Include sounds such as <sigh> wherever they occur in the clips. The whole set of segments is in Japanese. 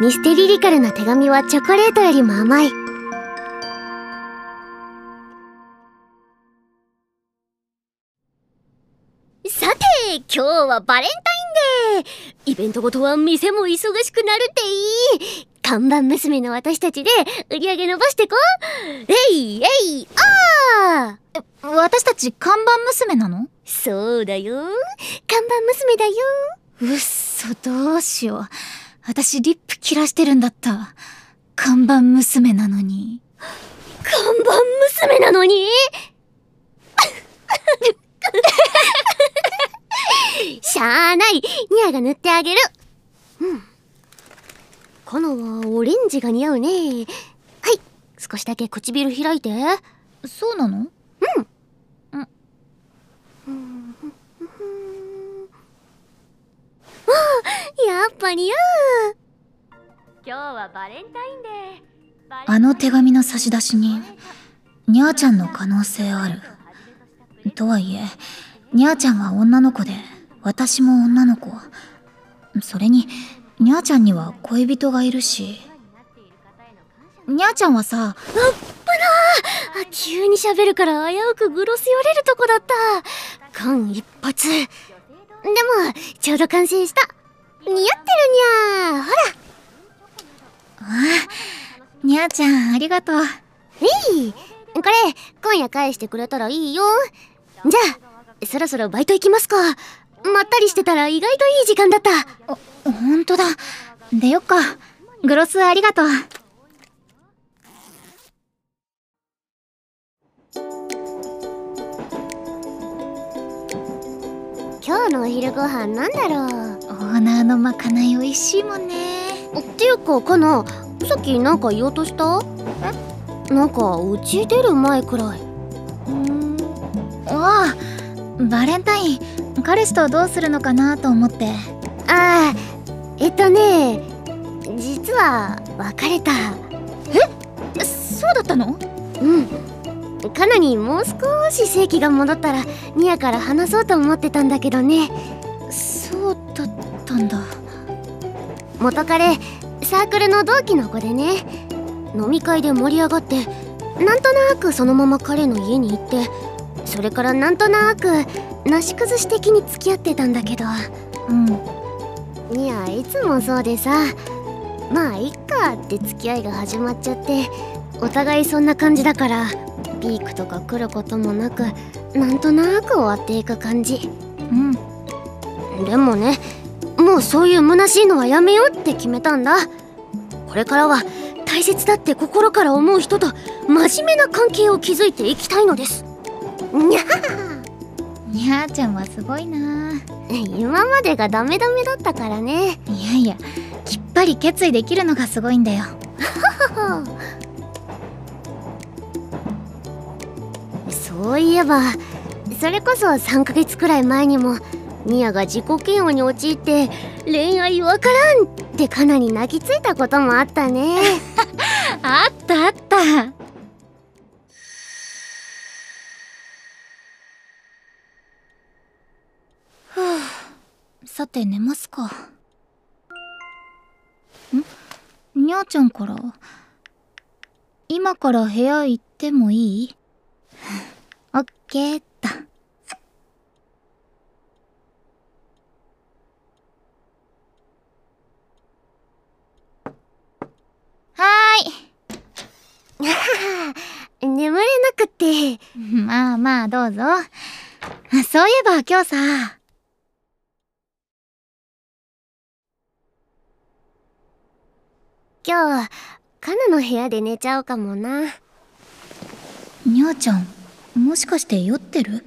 ミステリリカルな手紙はチョコレートよりも甘い。さて今日はバレンタインデー。イベントごとは店も忙しくなるっていい。看板娘の私たちで売り上げ伸ばしてこえいえいあー。私たち看板娘なの？そうだよ。看板娘だよ。うっそどうしよう私リップ切らしてるんだった。看板娘なのに。看板娘なのに？<laughs> しゃあない。ニアが塗ってあげる。うん。カナはオレンジが似合うね。はい。少しだけ唇開いて。そうなの？うんうんあやっぱ似合う今日はバレンタインデー。あの手紙の差出人にゃーちゃんの可能性ある。とはいえにゃーちゃんは女の子で私も女の子。それににゃーちゃんには恋人がいるしにゃーちゃんはさあっぶなあ急に喋るから危うくグロス寄れるとこだった。間一髪でもちょうど完成した似合ってるにゃーほらああにゃーちゃんありがとう。えいこれ今夜返してくれたらいいよ。じゃあそろそろバイト行きますか。まったりしてたら意外といい時間だった。ほんとだ。出よっか。グロスありがとう。今日のお昼ご飯なんだろう。ーナーのまかない美味しいもんね。っていうかかなさっきなんか言おうとした？え？なんかうち出る前くらい。うん。ああバレンタイン彼氏とどうするのかなと思って。ああえっとね実は別れた。え？そうだったの？うん。カナにもう少し正気が戻ったらニアから話そうと思ってたんだけどね。そうたんだ。元彼サークルの同期の子でね。飲み会で盛り上がってなんとなくそのまま彼の家に行ってそれからなんとなくなし崩し的に付き合ってたんだけど。うん。いやいつもそうでさ。まあいっかって付き合いが始まっちゃってお互いそんな感じだからピークとか来ることもなくなんとなく終わっていく感じ。うん。でもねもうそういう虚しいのはやめようって決めたんだ。これからは大切だって心から思う人と真面目な関係を築いていきたいのです。にゃにゃーちゃんはすごいな。今までがダメダメだったからね。いやいやきっぱり決意できるのがすごいんだよ。<laughs> そういえばそれこそ3ヶ月くらい前にもミアが自己嫌悪に陥って恋愛わからんってかなり泣きついたこともあったね。<laughs> あったあった。ふう。さて寝ますか。ん？にゃーちゃんから？今から部屋行ってもいい？<laughs> オッケーっとはーい眠れなくって。<laughs> まあまあどうぞ。そういえば今日さ。今日カナの部屋で寝ちゃうかもな。にゃーちゃんもしかして酔ってる？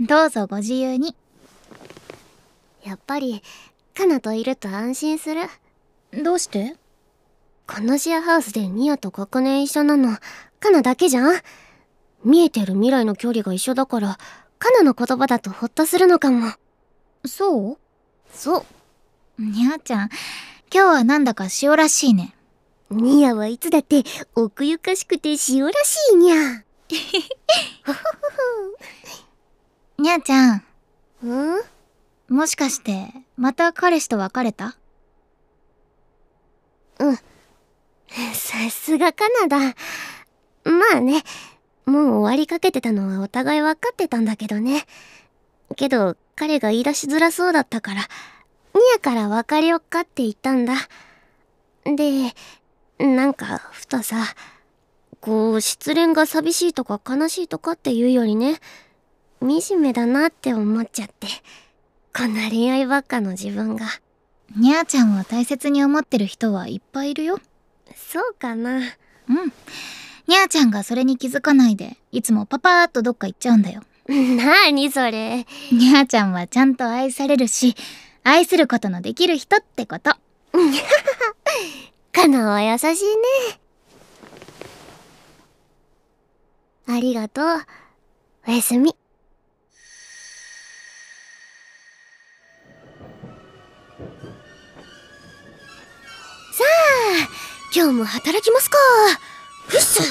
どうぞご自由に。やっぱりカナといると安心する。どうして？このシェアハウスでニアと学年一緒なの。カナだけじゃん？見えてる未来の距離が一緒だからカナの言葉だとホッとするのかも。そう？そう。にゃーちゃん今日はなんだか塩らしいね。ニアはいつだって奥ゆかしくて塩らしいにゃにゃーちゃんん？もしかしてまた彼氏と別れた？うんさすがカナダ。まあねもう終わりかけてたのはお互い分かってたんだけどね。けど彼が言い出しづらそうだったからニヤから別れよっかって言ったんだ。でなんかふとさこう失恋が寂しいとか悲しいとかっていうよりね惨めだなって思っちゃってこんな恋愛ばっかの自分が。にゃーちゃんを大切に思ってる人はいっぱいいるよ。そうかな。うん。にゃーちゃんがそれに気づかないでいつもパパーっとどっか行っちゃうんだよ。なーにそれ。にゃーちゃんはちゃんと愛されるし愛することのできる人ってこと。<laughs> かなは優しいね。ありがとう。おやすみ今日も働きますか。ふっす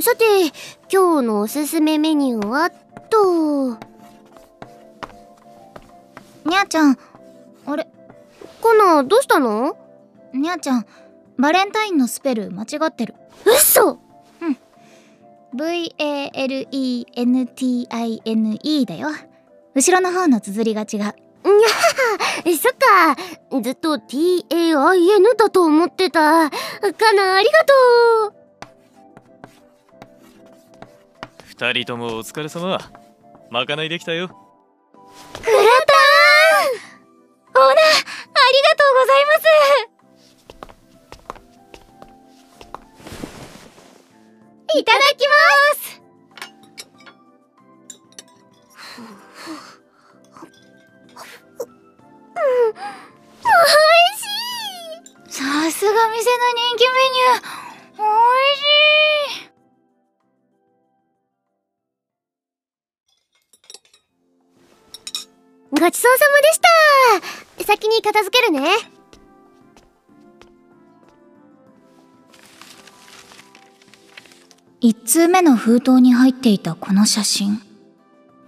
さて今日のおすすめメニューはと。にゃーちゃんあれ。コナどうしたの？にゃーちゃんバレンタインのスペル間違ってる。嘘。うん VALENTINE だよ。後ろの方の綴りが違う。にゃはそっか。ずっと TAIN だと思ってた。かなありがとう。二人ともお疲れ様。まかないできたよ。グラタンオーナーありがとうございますいただきます。おいしい。さすが店の人気メニュー。おいしいごちそうさまでした。先に片付けるね一通目の封筒に入っていたこの写真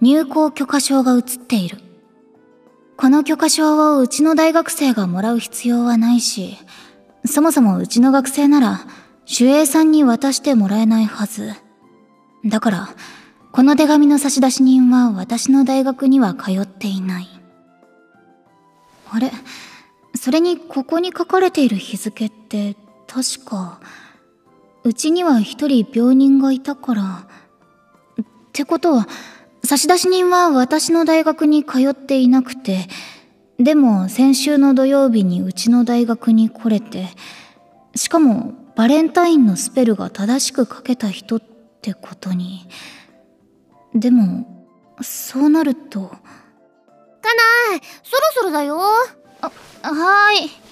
入校許可証が写っている。この許可証をうちの大学生がもらう必要はないしそもそもうちの学生なら守衛さんに渡してもらえないはず。だからこの手紙の差出人は私の大学には通っていない。あれ？それにここに書かれている日付って確かうちには一人病人がいたから。ってことは差出人は私の大学に通っていなくてでも先週の土曜日にうちの大学に来れてしかもバレンタインのスペルが正しく書けた人ってことに。でもそうなると。かなそろそろだよ。あはーい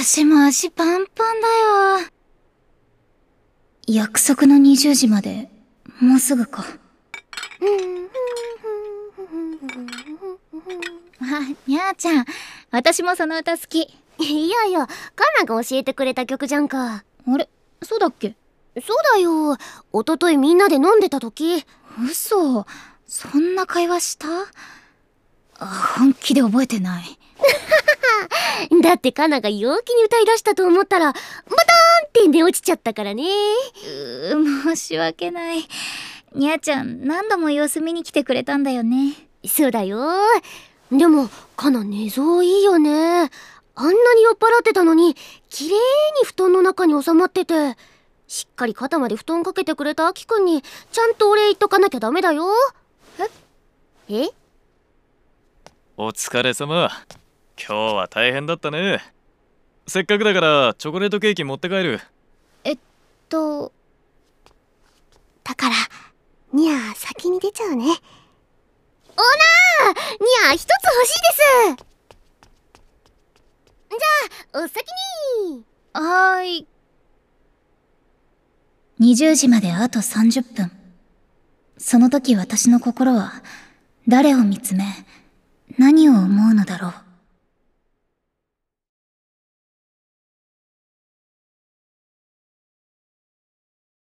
私も足パンパンだよ約束の20時までもうすぐか <laughs> あ、にゃーちゃん。私もその歌好き。いやいや、カナが教えてくれた曲じゃんか。あれそうだっけ？そうだよ。おとといみんなで飲んでた時。嘘。そんな会話した？本気で覚えてない。<laughs> だってカナが陽気に歌い出したと思ったら、バターンって寝落ちちゃったからね。うー、申し訳ない。にゃーちゃん、何度も様子見に来てくれたんだよね。そうだよ。でも、カナ寝相いいよね。あんなに酔っ払ってたのに、綺麗に布団の中に収まってて、しっかり肩まで布団かけてくれたアキくんに、ちゃんとお礼言っとかなきゃダメだよ。え？え？お疲れ様。今日は大変だったね。せっかくだからチョコレートケーキ持って帰る。えっと。だから、にゃー先に出ちゃうね。オーナーにゃー一つ欲しいですじゃあ、お先にはーい。20時まであと30分。その時私の心は誰を見つめ何を思うのだろう。